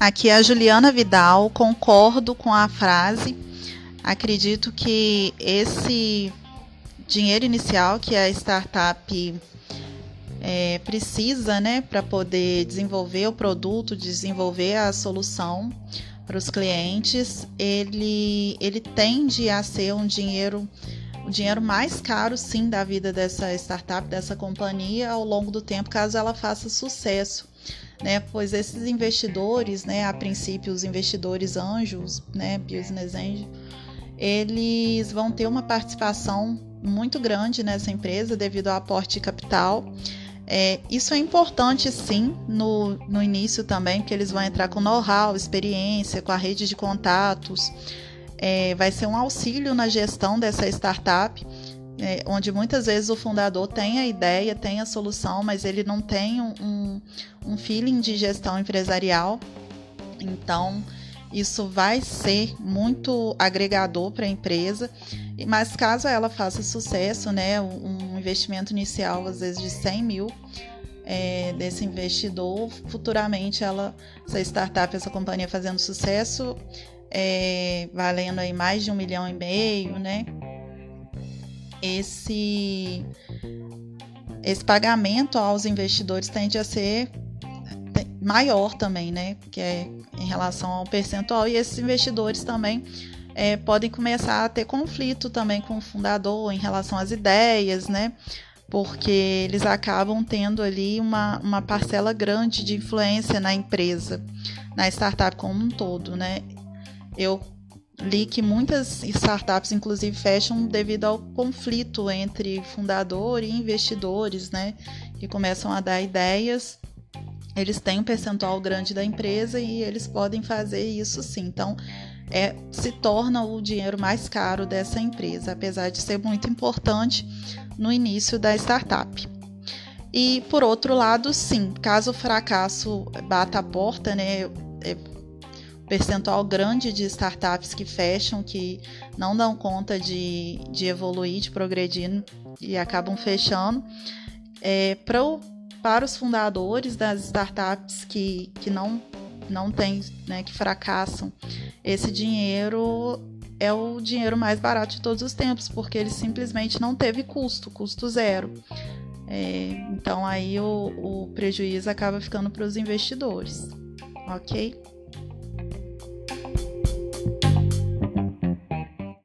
Aqui é a Juliana Vidal, concordo com a frase. Acredito que esse dinheiro inicial que a startup é, precisa, né, para poder desenvolver o produto, desenvolver a solução para os clientes, ele, ele tende a ser um dinheiro o dinheiro mais caro, sim, da vida dessa startup, dessa companhia, ao longo do tempo, caso ela faça sucesso. Né, pois esses investidores, né, a princípio os investidores anjos, né, business angel, eles vão ter uma participação muito grande nessa empresa devido ao aporte de capital. É, isso é importante sim no, no início também, porque eles vão entrar com know-how, experiência, com a rede de contatos, é, vai ser um auxílio na gestão dessa startup, é, onde muitas vezes o fundador tem a ideia, tem a solução, mas ele não tem um, um feeling de gestão empresarial. Então, isso vai ser muito agregador para a empresa, mas caso ela faça sucesso, né, um investimento inicial às vezes de 100 mil é, desse investidor, futuramente ela, essa startup, essa companhia fazendo sucesso, é, valendo aí mais de um milhão e meio, né? Esse, esse pagamento aos investidores tende a ser maior também, né? Que é em relação ao percentual, e esses investidores também é, podem começar a ter conflito também com o fundador em relação às ideias, né? Porque eles acabam tendo ali uma, uma parcela grande de influência na empresa, na startup como um todo, né? Eu li que muitas startups, inclusive, fecham devido ao conflito entre fundador e investidores, né? Que começam a dar ideias. Eles têm um percentual grande da empresa e eles podem fazer isso sim. Então, é, se torna o dinheiro mais caro dessa empresa, apesar de ser muito importante no início da startup. E por outro lado, sim, caso o fracasso bata a porta, né? Percentual grande de startups que fecham, que não dão conta de, de evoluir, de progredir e acabam fechando. É, pro, para os fundadores das startups que, que não, não têm, né, que fracassam, esse dinheiro é o dinheiro mais barato de todos os tempos, porque ele simplesmente não teve custo, custo zero. É, então aí o, o prejuízo acaba ficando para os investidores, ok?